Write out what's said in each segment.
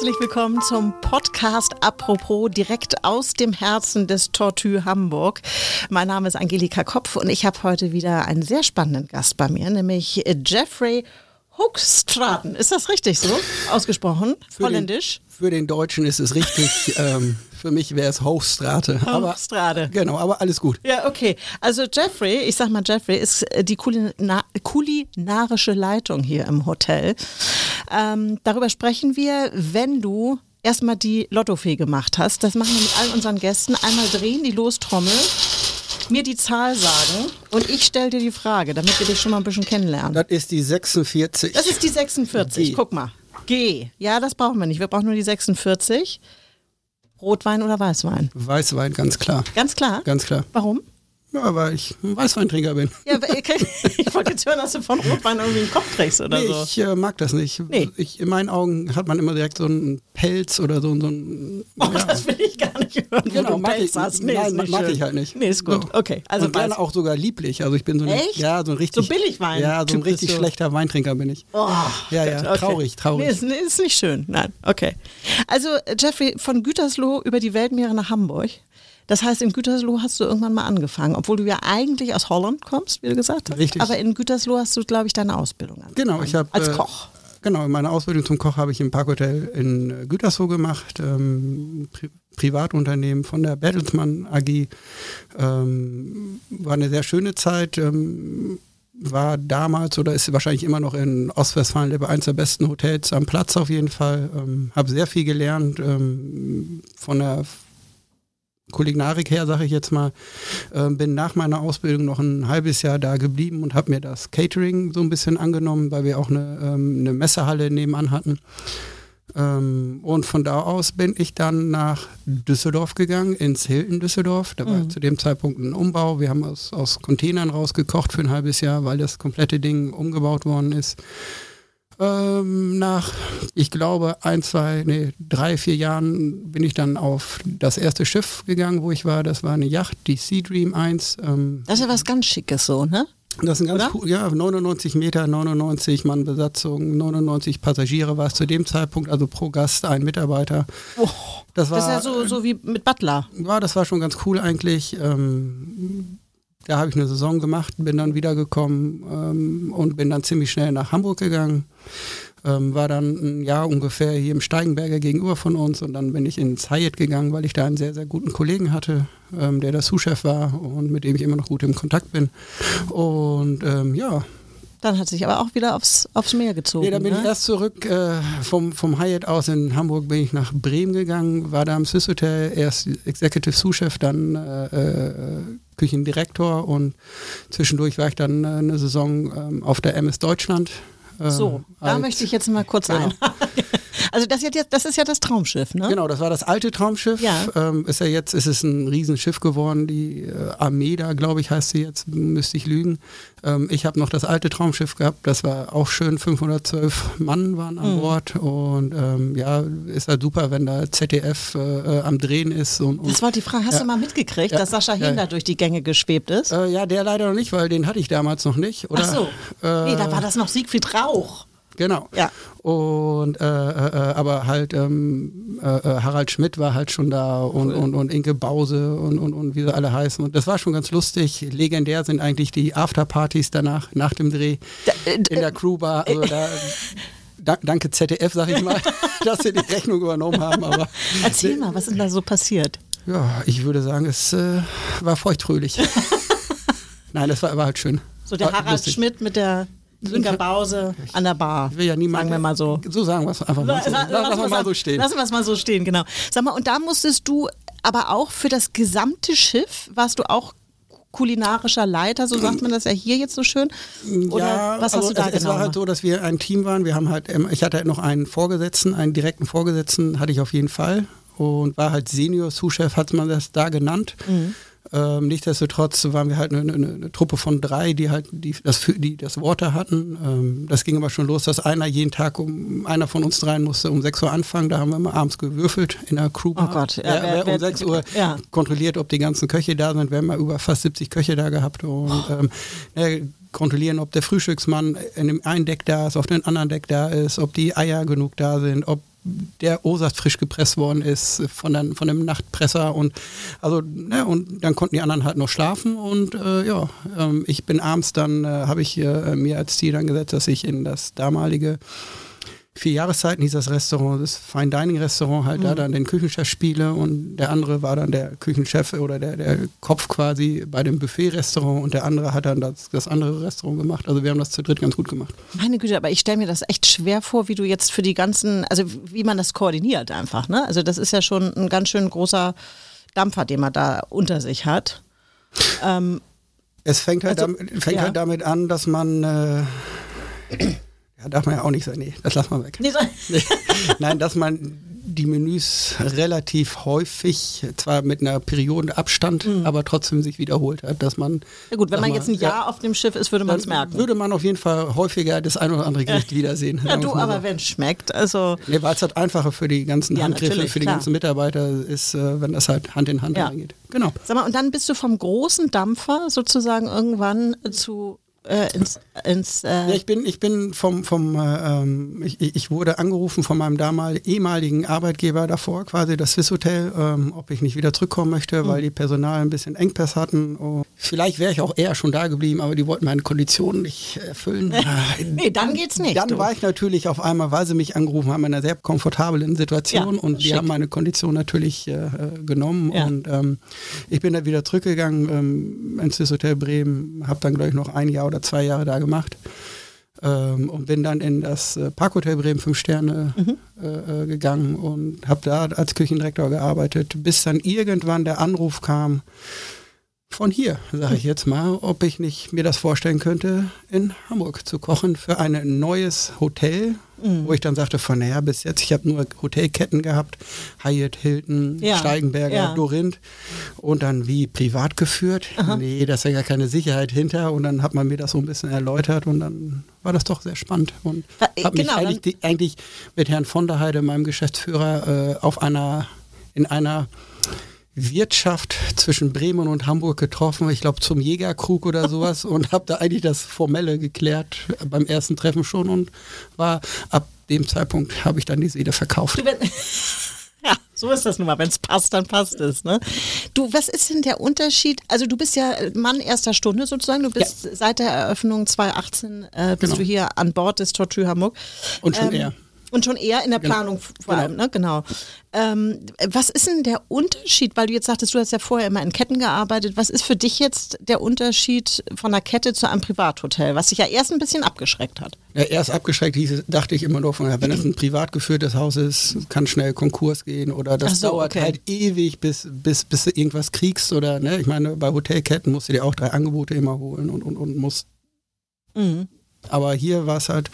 herzlich willkommen zum Podcast Apropos direkt aus dem Herzen des Tortue Hamburg. Mein Name ist Angelika Kopf und ich habe heute wieder einen sehr spannenden Gast bei mir, nämlich Jeffrey Hoogstraten. Ist das richtig so ausgesprochen? Für Holländisch? Den, für den Deutschen ist es richtig. ähm, für mich wäre es Hochstrate. Hochstrate. genau, aber alles gut. Ja, okay. Also Jeffrey, ich sag mal Jeffrey, ist äh, die Kulina kulinarische Leitung hier im Hotel. Ähm, darüber sprechen wir, wenn du erstmal die Lottofee gemacht hast. Das machen wir mit allen unseren Gästen. Einmal drehen die Lostrommel mir die Zahl sagen und ich stelle dir die Frage, damit wir dich schon mal ein bisschen kennenlernen. Das ist die 46. Das ist die 46. G. Guck mal. G. Ja, das brauchen wir nicht. Wir brauchen nur die 46. Rotwein oder Weißwein? Weißwein, ganz klar. Ganz klar? Ganz klar. Warum? Ja, weil ich ein Weißweintrinker bin. Ja, ich wollte jetzt hören, dass du von Rotwein irgendwie einen Kopf kriegst oder nee, so. ich äh, mag das nicht. Nee. Ich, in meinen Augen hat man immer direkt so einen Pelz oder so, so ein. Oh, ja. das will ich gar nicht hören. Genau, mag Pelz ich, hast. Nee, nein, mag schön. ich halt nicht. Nee, ist gut. So. Okay. Also und gerne weiß- auch sogar lieblich. Also ich bin so ein, Echt? ja, so ein richtig. So Billigwein- Ja, so ein richtig schlechter Weintrinker bin ich. Oh, Ja, ja, okay. traurig, traurig. Nee ist, nee, ist nicht schön. Nein, okay. Also, Jeffrey, von Gütersloh über die Weltmeere nach Hamburg. Das heißt, in Gütersloh hast du irgendwann mal angefangen, obwohl du ja eigentlich aus Holland kommst, wie du gesagt hast. Richtig. Aber in Gütersloh hast du, glaube ich, deine Ausbildung angefangen. Genau, ich habe Als äh, Koch. Genau, meine Ausbildung zum Koch habe ich im Parkhotel in äh, Gütersloh gemacht, ähm, Pri Privatunternehmen von der Bertelsmann AG. Ähm, war eine sehr schöne Zeit. Ähm, war damals oder ist wahrscheinlich immer noch in Ostwestfalen eins der besten Hotels am Platz auf jeden Fall. Ähm, habe sehr viel gelernt ähm, von der Kulinarik her, sage ich jetzt mal, ähm, bin nach meiner Ausbildung noch ein halbes Jahr da geblieben und habe mir das Catering so ein bisschen angenommen, weil wir auch eine, ähm, eine Messehalle nebenan hatten. Ähm, und von da aus bin ich dann nach Düsseldorf gegangen, ins Hilton Düsseldorf. Da war Mhm. zu dem Zeitpunkt ein Umbau. Wir haben aus, aus Containern rausgekocht für ein halbes Jahr, weil das komplette Ding umgebaut worden ist. Ähm, nach, ich glaube, ein, zwei, nee, drei, vier Jahren bin ich dann auf das erste Schiff gegangen, wo ich war. Das war eine Yacht, die Sea Dream 1. Ähm, Das ist ja was ganz Schickes so, ne? das ist ein ganz cool, ja, 99 Meter, 99 Mann Besatzung, 99 Passagiere war es zu dem Zeitpunkt, also pro Gast ein Mitarbeiter. Oh, Das war, das ist ja so, so wie mit Butler. ja, das war schon ganz cool eigentlich. Ähm, da habe ich eine Saison gemacht, bin dann wiedergekommen ähm, und bin dann ziemlich schnell nach Hamburg gegangen. Ähm, war dann ein Jahr ungefähr hier im Steigenberger gegenüber von uns und dann bin ich ins Hyatt gegangen, weil ich da einen sehr, sehr guten Kollegen hatte, ähm, der der Sous-Chef war und mit dem ich immer noch gut im Kontakt bin. Und ähm, ja, Dann hat sich aber auch wieder aufs, aufs Meer gezogen. Nee, dann bin ne? ich erst zurück äh, vom, vom Hyatt aus in Hamburg bin ich nach Bremen gegangen, war da im Swiss Hotel, erst Executive Sous-Chef, dann äh, äh, Küchendirektor und zwischendurch war ich dann äh, eine Saison ähm, auf der MS Deutschland. So, da als- möchte ich jetzt mal kurz Genau. ein. Also das, ist jetzt, das ist ja das Traumschiff, ne? Genau, das war das alte Traumschiff. Ja. Ähm, ist ja jetzt, ist es ein Riesenschiff geworden, die äh, Armeda, glaube ich, heißt sie jetzt, müsste ich lügen. Ähm, ich habe noch das alte Traumschiff gehabt, das war auch schön, 512 Mann waren an Mhm. Bord und ähm, ja, ist halt super, wenn da ZDF äh, äh, am Drehen ist. Und, und Das wollte die Frage, hast Ja. du mal mitgekriegt, Ja. dass Sascha Ja, Hinder durch die Gänge geschwebt ist? äh, ja, der leider noch nicht, weil den hatte ich damals noch nicht. Oder? Ach so. Äh, nee, da war das noch Siegfried Rauch. Genau. Ja. Und äh, äh, äh, aber halt ähm, äh, äh, Harald Schmidt war halt schon da und, und, und Inke Bause und, und, und wie sie alle heißen. Und das war schon ganz lustig. Legendär sind eigentlich die Afterpartys danach, nach dem Dreh Da, äh, in der Crewbar. Also da, da, danke ZDF, sag ich mal, dass sie die Rechnung übernommen haben. Aber Erzähl mal, was ist da so passiert? ja, ich würde sagen, es war feuchtfröhlich. Nein, das war aber halt schön. So der Harald lustig. Schmidt mit der Inga Bause an der Bar. Ich will ja niemand, Sagen wir mal so. So sagen wir es einfach mal so. La- Lass, lass wir mal so stehen. Lassen wir es mal so stehen, genau. Sag mal, und da musstest du aber auch für das gesamte Schiff, warst du auch kulinarischer Leiter, so sagt man das ja hier jetzt so schön? Oder was hast also du da es, es genau war halt so, dass wir ein Team waren. Wir haben halt, ähm, ich hatte halt noch einen Vorgesetzten, einen direkten Vorgesetzten hatte ich auf jeden Fall und war halt Senior Sous-Chef, hat man das da genannt. Mhm. Ähm, nichtsdestotrotz waren wir halt eine, eine, eine Truppe von drei, die halt die das, die das Water hatten. Ähm, das ging aber schon los, dass einer jeden Tag um einer von uns dreien musste um 6 Uhr anfangen. Da haben wir immer abends gewürfelt in der Crew. Oh Gott, ja, wer, wer- um 6 Uhr ja. kontrolliert, ob die ganzen Köche da sind. Wir haben mal über fast 70 Köche da gehabt und ähm, ja, kontrollieren, ob der Frühstücksmann in dem einen Deck da ist, auf dem anderen Deck da ist, ob die Eier genug da sind, ob der O-Saft frisch gepresst worden ist von, der, von dem Nachtpresser und also ne, und dann konnten die anderen halt noch schlafen und äh, ja, ähm, ich bin abends dann, äh, habe ich äh, mir als Ziel dann gesetzt, dass ich in das damalige vier Jahreszeiten hieß das Restaurant, das Fine Dining Restaurant, halt mhm. da dann den Küchenchef spiele und der andere war dann der Küchenchef oder der, der Kopf quasi bei dem Buffet-Restaurant und der andere hat dann das, das andere Restaurant gemacht. Also wir haben das zu dritt ganz gut gemacht. Meine Güte, aber ich stelle mir das echt schwer vor, wie du jetzt für die ganzen, also wie man das koordiniert einfach, ne? Also das ist ja schon ein ganz schön großer Dampfer, den man da unter sich hat. Ähm, es fängt halt, also, damit, fängt ja. halt damit an, dass man äh, ja, darf man ja auch nicht sagen. Nee, das lassen wir weg. Nee, Nein, dass man die Menüs relativ häufig, zwar mit einer Periodenabstand, mhm. aber trotzdem sich wiederholt hat, dass man. Ja gut, wenn man jetzt ein Jahr ja, auf dem Schiff ist, würde man es merken. Würde man auf jeden Fall häufiger das ein oder andere Gericht wiedersehen. Ja, du, aber so. wenn es schmeckt, also. Nee, weil es halt einfacher für die ganzen ja, Handgriffe, für die klar. ganzen Mitarbeiter ist, äh, wenn das halt Hand in Hand ja. reingeht. Genau. Sag mal, und dann bist du vom großen Dampfer sozusagen irgendwann zu äh, ins, ins äh ja, ich bin ich bin vom vom äh, ähm, ich, ich wurde angerufen von meinem damaligen ehemaligen Arbeitgeber davor quasi das Swiss Hotel ähm, ob ich nicht wieder zurückkommen möchte mhm. weil die Personal ein bisschen Engpass hatten und vielleicht wäre ich auch eher schon da geblieben aber die wollten meine Konditionen nicht erfüllen nee dann geht's nicht dann du. war ich natürlich auf einmal weil sie mich angerufen haben in einer sehr komfortablen Situation ja, und schick. die haben meine Kondition natürlich äh, genommen ja. und ähm, ich bin dann wieder zurückgegangen ähm, ins Swiss Hotel Bremen habe dann glaube ich noch ein Jahr oder zwei Jahre da gemacht. Ähm, und bin dann in das äh, Parkhotel Bremen Fünf Sterne mhm. äh, äh gegangen und habe da als Küchendirektor gearbeitet, bis dann irgendwann der Anruf kam von hier, sage ich jetzt mal, ob ich nicht mir das vorstellen könnte, in Hamburg zu kochen für ein neues Hotel, mhm. wo ich dann sagte, von naja, bis jetzt, ich habe nur Hotelketten gehabt, Hyatt, Hilton, ja. Steigenberger, ja. Dorint und dann wie privat geführt. Aha. Nee, da ist ja gar keine Sicherheit hinter und dann hat man mir das so ein bisschen erläutert und dann war das doch sehr spannend und habe mich genau, eigentlich, eigentlich, mit Herrn von der Heide, meinem Geschäftsführer, äh, auf einer, in einer Wirtschaft zwischen Bremen und Hamburg getroffen, ich glaube zum Jägerkrug oder sowas und habe da eigentlich das Formelle geklärt beim ersten Treffen schon und war ab dem Zeitpunkt habe ich dann die Seele verkauft. Ja, so ist das nun mal. Wenn es passt, dann passt es. Ne? Du, was ist denn der Unterschied? Also du bist ja Mann erster Stunde sozusagen. Du bist ja. seit der Eröffnung 2018 äh, bist genau. du hier an Bord des Tortue Hamburg. Und schon ähm, eher. Und schon eher in der genau. Planung genau. vor allem, genau. ne? Genau. Ähm, was ist denn der Unterschied? Weil du jetzt sagtest, du hast ja vorher immer in Ketten gearbeitet. Was ist für dich jetzt der Unterschied von einer Kette zu einem Privathotel, was sich ja erst ein bisschen abgeschreckt hat? Ja, erst abgeschreckt hieß, dachte ich immer nur von, ja, wenn es ein privat geführtes Haus ist, kann schnell Konkurs gehen oder das so, dauert okay. halt ewig, bis, bis, bis du irgendwas kriegst oder, ne? Ich meine, bei Hotelketten musst du dir auch drei Angebote immer holen und, und, und musst. Mhm. Aber hier war es halt,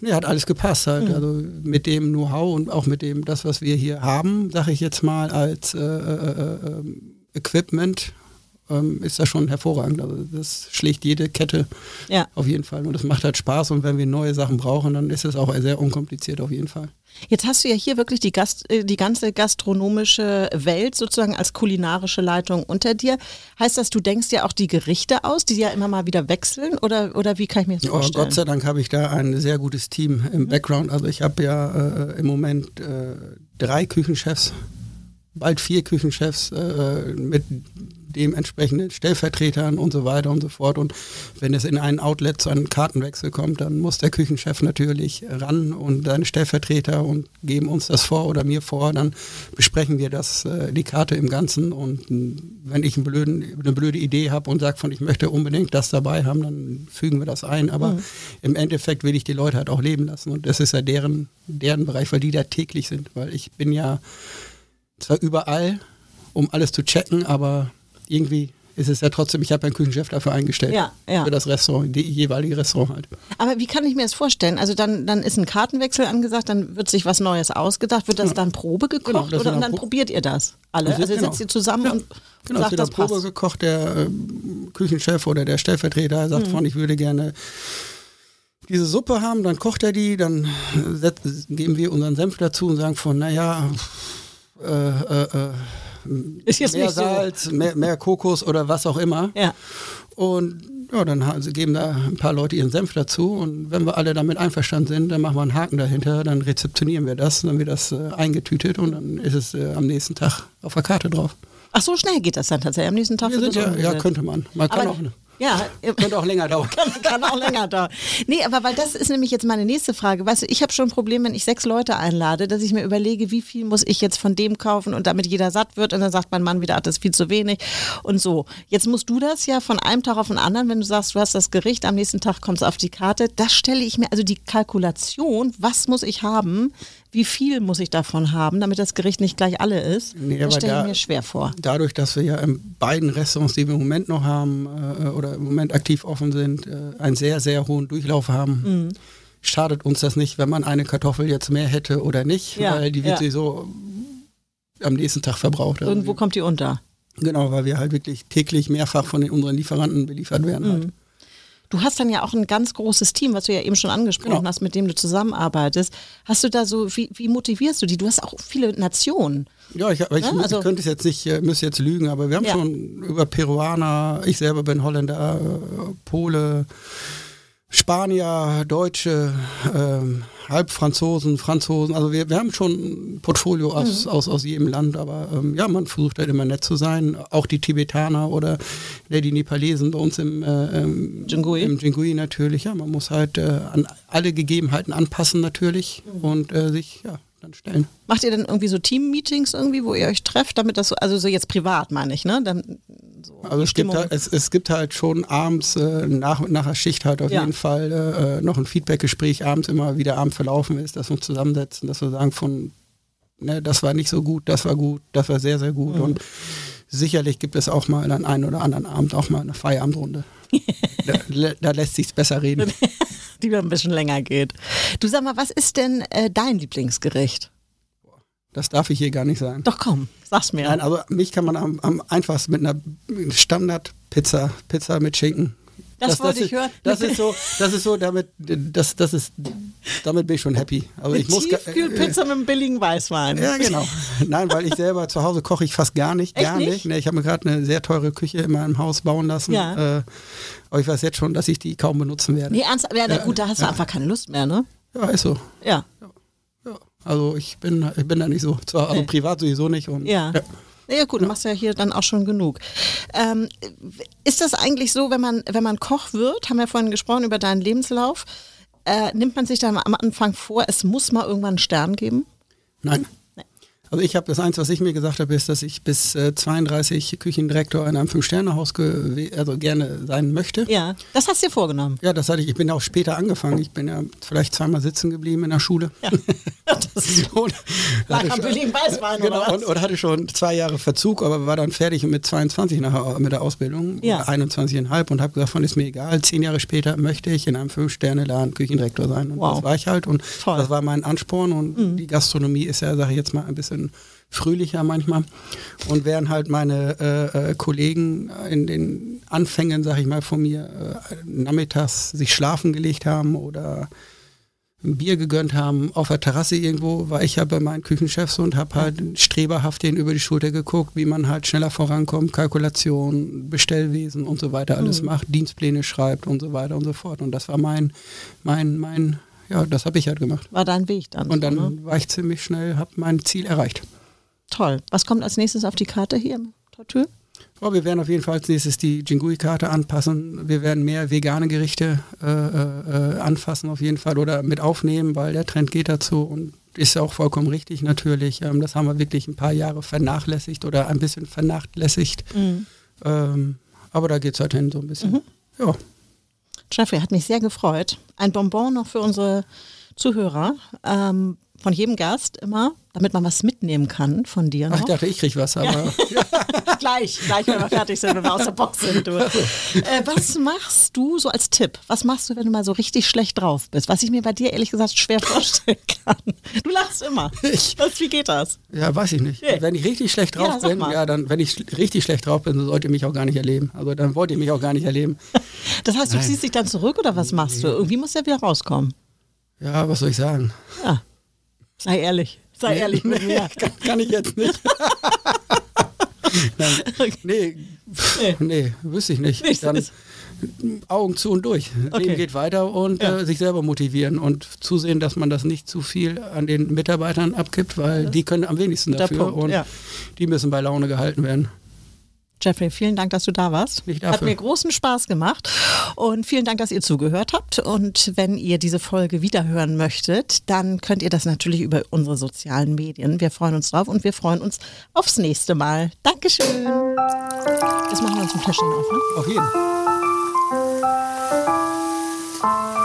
Nee, hat alles gepasst halt. Mhm. Also mit dem Know-how und auch mit dem, das, was wir hier haben, sage ich jetzt mal, als äh, äh, äh, ähm, Equipment, ähm, ist das schon hervorragend. Also das schlägt jede Kette ja. auf jeden Fall. Und das macht halt Spaß. Und wenn wir neue Sachen brauchen, dann ist es auch sehr unkompliziert auf jeden Fall. Jetzt hast du ja hier wirklich die, Gast, äh, die ganze gastronomische Welt sozusagen als kulinarische Leitung unter dir. Heißt das, du denkst ja auch die Gerichte aus, die ja immer mal wieder wechseln? Oder, oder wie kann ich mir das vorstellen? Oh, Gott sei Dank habe ich da ein sehr gutes Team im mhm. Background. Also ich habe ja äh, im Moment äh, drei Küchenchefs bald vier Küchenchefs äh, mit dementsprechenden Stellvertretern und so weiter und so fort. Und wenn es in ein Outlet zu einem Kartenwechsel kommt, dann muss der Küchenchef natürlich ran und seine Stellvertreter und geben uns das vor oder mir vor. Dann besprechen wir das, äh, die Karte im Ganzen. Und wenn ich einen blöden, eine blöde Idee habe und sage von, ich möchte unbedingt das dabei haben, dann fügen wir das ein. Aber mhm. im Endeffekt will ich die Leute halt auch leben lassen. Und das ist ja deren, deren Bereich, weil die da täglich sind. Weil ich bin ja zwar überall, um alles zu checken, aber irgendwie ist es ja trotzdem, ich habe einen Küchenchef dafür eingestellt. Ja, ja. Für das Restaurant, die jeweilige Restaurant halt. Aber wie kann ich mir das vorstellen? Also dann, dann ist ein Kartenwechsel angesagt, dann wird sich was Neues ausgedacht, wird das dann Probe gekocht genau, oder und dann Pro probiert ihr das alle? Das also ihr genau. setzt ihr zusammen ja. und genau, sagt, das Probe passt. gekocht, der äh, Küchenchef oder der Stellvertreter sagt mhm. von, ich würde gerne diese Suppe haben, dann kocht er die, dann geben wir unseren Senf dazu und sagen von, naja, äh, äh, äh, mehr Salz, so. mehr, mehr Kokos oder was auch immer. Ja. Und ja, dann geben da ein paar Leute ihren Senf dazu und wenn wir alle damit einverstanden sind, dann machen wir einen Haken dahinter, dann rezeptionieren wir das, dann wird das äh, eingetütet und dann ist es äh, am nächsten Tag auf der Karte drauf. Ach, so schnell geht das dann tatsächlich. Am nächsten Tag ja, ja, umgesetzt. könnte man. Man kann Aber- auch, Ja, könnte auch länger dauern. kann, kann auch länger dauern. Nee, aber weil das ist nämlich jetzt meine nächste Frage. Weißt du, ich habe schon ein Problem, wenn ich sechs Leute einlade, dass ich mir überlege, wie viel muss ich jetzt von dem kaufen und damit jeder satt wird und dann sagt mein Mann wieder, ach, das ist viel zu wenig und so. Jetzt musst du das ja von einem Tag auf den anderen, wenn du sagst, du hast das Gericht, am nächsten Tag kommt es auf die Karte, das stelle ich mir, also die Kalkulation, was muss ich haben, wie viel muss ich davon haben, damit das Gericht nicht gleich alle ist, Nee, das stelle ich da- mir schwer vor. Dadurch, dass wir ja in beiden Restaurants, die wir im Moment noch haben äh, oder im Moment aktiv offen sind, äh, einen sehr, sehr hohen Durchlauf haben, Mhm. schadet uns das nicht, wenn man eine Kartoffel jetzt mehr hätte oder nicht, Ja, weil die wird ja. sowieso am nächsten Tag verbraucht. Also Irgendwo kommt die unter. Genau, weil wir halt wirklich täglich mehrfach von den, unseren Lieferanten beliefert werden. Mhm. Halt. Du hast dann ja auch ein ganz großes Team, was du ja eben schon angesprochen Genau. hast, mit dem du zusammenarbeitest. Hast du da so, wie, wie motivierst du die? Du hast auch viele Nationen. Ja, ich, ich, Ja, mu- also- ich könnte es jetzt nicht, äh, müsste jetzt lügen, aber wir haben Ja. schon über Peruaner, ich selber bin Holländer, äh, Pole, Spanier, Deutsche, ähm, Halbfranzosen, Franzosen, also wir, wir haben schon ein Portfolio aus, Mhm. aus, aus jedem Land, aber ähm, ja, man versucht halt immer nett zu sein. Auch die Tibetaner oder ne, die Nepalesen bei uns im, äh, Jingui. im Jingui natürlich, ja, man muss halt äh, an alle Gegebenheiten anpassen natürlich Mhm. und äh, sich ja, dann stellen. Macht ihr dann irgendwie so Team-Meetings irgendwie, wo ihr euch trefft, damit das so, also so jetzt privat meine ich, ne? Dann so Also es gibt, halt, es, es gibt halt schon abends äh, nach, nach der Schicht halt auf Ja. jeden Fall äh, noch ein Feedbackgespräch abends immer, wie der Abend verlaufen ist, dass wir uns zusammensetzen, dass wir sagen von, ne, das war nicht so gut, das war gut, das war sehr, sehr gut Mhm. und sicherlich gibt es auch mal an einen oder anderen Abend auch mal eine Feierabendrunde. da, da lässt sich's besser reden. die ein bisschen länger geht. Du sag mal, was ist denn äh, dein Lieblingsgericht? Das darf ich hier gar nicht sagen. Doch komm, sag's mir. Nein, also mich kann man am, am einfachsten mit einer Standard-Pizza, Pizza mit Schinken. Das wollte ich ist, hören. Das ist so, das ist so, damit, das, das ist, damit bin ich schon happy. Also Eine ich muss Tiefkühlpizza mit einem billigen Weißwein. Ja, genau. Nein, weil ich selber zu Hause koche ich fast gar nicht, Echt gar nicht? nicht. Ne, ich habe mir gerade eine sehr teure Küche in meinem Haus bauen lassen. Ja. Äh, aber ich weiß jetzt schon, dass ich die kaum benutzen werde. Nee, ernst, ja, na gut, da hast du einfach keine Lust mehr, ne? Ja, ist so. Ja. Ja. Also ich bin, ich bin da nicht so, zu, also Nee. privat sowieso nicht. Und, Ja. Ja gut, machst ja hier dann auch schon genug. Ähm, ist das eigentlich so, wenn man, wenn man Koch wird, haben wir vorhin gesprochen über deinen Lebenslauf, äh, nimmt man sich dann am Anfang vor, es muss mal irgendwann einen Stern geben? Nein. Also ich habe das eins, was ich mir gesagt habe, ist, dass ich bis äh, 32 Küchendirektor in einem Fünf-Sterne-Haus also gerne sein möchte. Ja, das hast du dir vorgenommen. Ja, das hatte ich. Ich bin auch später angefangen. Ich bin ja vielleicht zweimal sitzen geblieben in der Schule. Ja. Das ist und, lag am schon- billigen Weißwein genau, oder und, was? und hatte schon zwei Jahre Verzug, aber war dann fertig mit 22 nachher mit der Ausbildung, Ja. oder 21,5 und habe gesagt, von ist mir egal, zehn Jahre später möchte ich in einem Fünf-Sterne-Laden Küchendirektor sein. Und Wow. das war ich halt und Toll. das war mein Ansporn und die Gastronomie ist ja, sage ich jetzt mal, ein bisschen fröhlicher manchmal. Und während halt meine äh, äh, Kollegen in den Anfängen, sage ich mal, von mir äh, nachmittags sich schlafen gelegt haben oder ein Bier gegönnt haben auf der Terrasse irgendwo, war ich ja bei meinen Küchenchefs und habe halt streberhaft denen über die Schulter geguckt, wie man halt schneller vorankommt, Kalkulation, Bestellwesen und so weiter alles macht, Dienstpläne schreibt und so weiter und so fort. Und das war mein, mein, mein, ja, das habe ich halt gemacht. War dein Weg dann. Und dann so, ne? war ich ziemlich schnell, habe mein Ziel erreicht. Toll. Was kommt als nächstes auf die Karte hier im Tortue? Aber wir werden auf jeden Fall als nächstes die Jingui-Karte anpassen. Wir werden mehr vegane Gerichte äh, äh, anfassen auf jeden Fall oder mit aufnehmen, weil der Trend geht dazu und ist auch vollkommen richtig natürlich. Ähm, das haben wir wirklich ein paar Jahre vernachlässigt oder ein bisschen vernachlässigt. Ähm, aber da geht es halt hin so ein bisschen. Ja. Jeffrey, hat mich sehr gefreut. Ein Bonbon noch für unsere Zuhörer. Ähm, von jedem Gast immer, damit man was mitnehmen kann von dir. Ach, ich Noch. dachte, ich krieg was, aber gleich, gleich, wenn wir fertig sind, wenn wir aus der Box sind. Du. Äh, was machst du so als Tipp? Was machst du, wenn du mal so richtig schlecht drauf bist? Was ich mir bei dir ehrlich gesagt schwer vorstellen kann. Du lachst immer. Ich- Was, wie geht das? ja, weiß ich nicht. Nee. Wenn ich richtig schlecht Ja, drauf sag bin, mal. ja, dann, wenn ich richtig schlecht drauf bin, sollt ihr mich auch gar nicht erleben. Also dann wollt ihr mich auch gar nicht erleben. Das heißt, du Nein. ziehst dich dann zurück oder was machst du? Irgendwie muss der wieder rauskommen. Ja, was soll ich sagen? Ja. Sei ehrlich. Sei ehrlich mit mir. Kann, kann ich jetzt nicht. Nein, nee, nee, nee, wüsste ich nicht. Nichts Dann Augen zu und durch. Okay. Leben geht weiter und Ja. äh, sich selber motivieren und zusehen, dass man das nicht zu viel an den Mitarbeitern abgibt, weil die können am wenigsten dafür und ja. die müssen bei Laune gehalten werden. Jeffrey, vielen Dank, dass du da warst. Ich Hat mir großen Spaß gemacht und vielen Dank, dass ihr zugehört habt. Und wenn ihr diese Folge wiederhören möchtet, dann könnt ihr das natürlich über unsere sozialen Medien. Wir freuen uns drauf und wir freuen uns aufs nächste Mal. Dankeschön. Jetzt machen wir uns ein Fläschchen auf. Ne? Auf jeden Fall.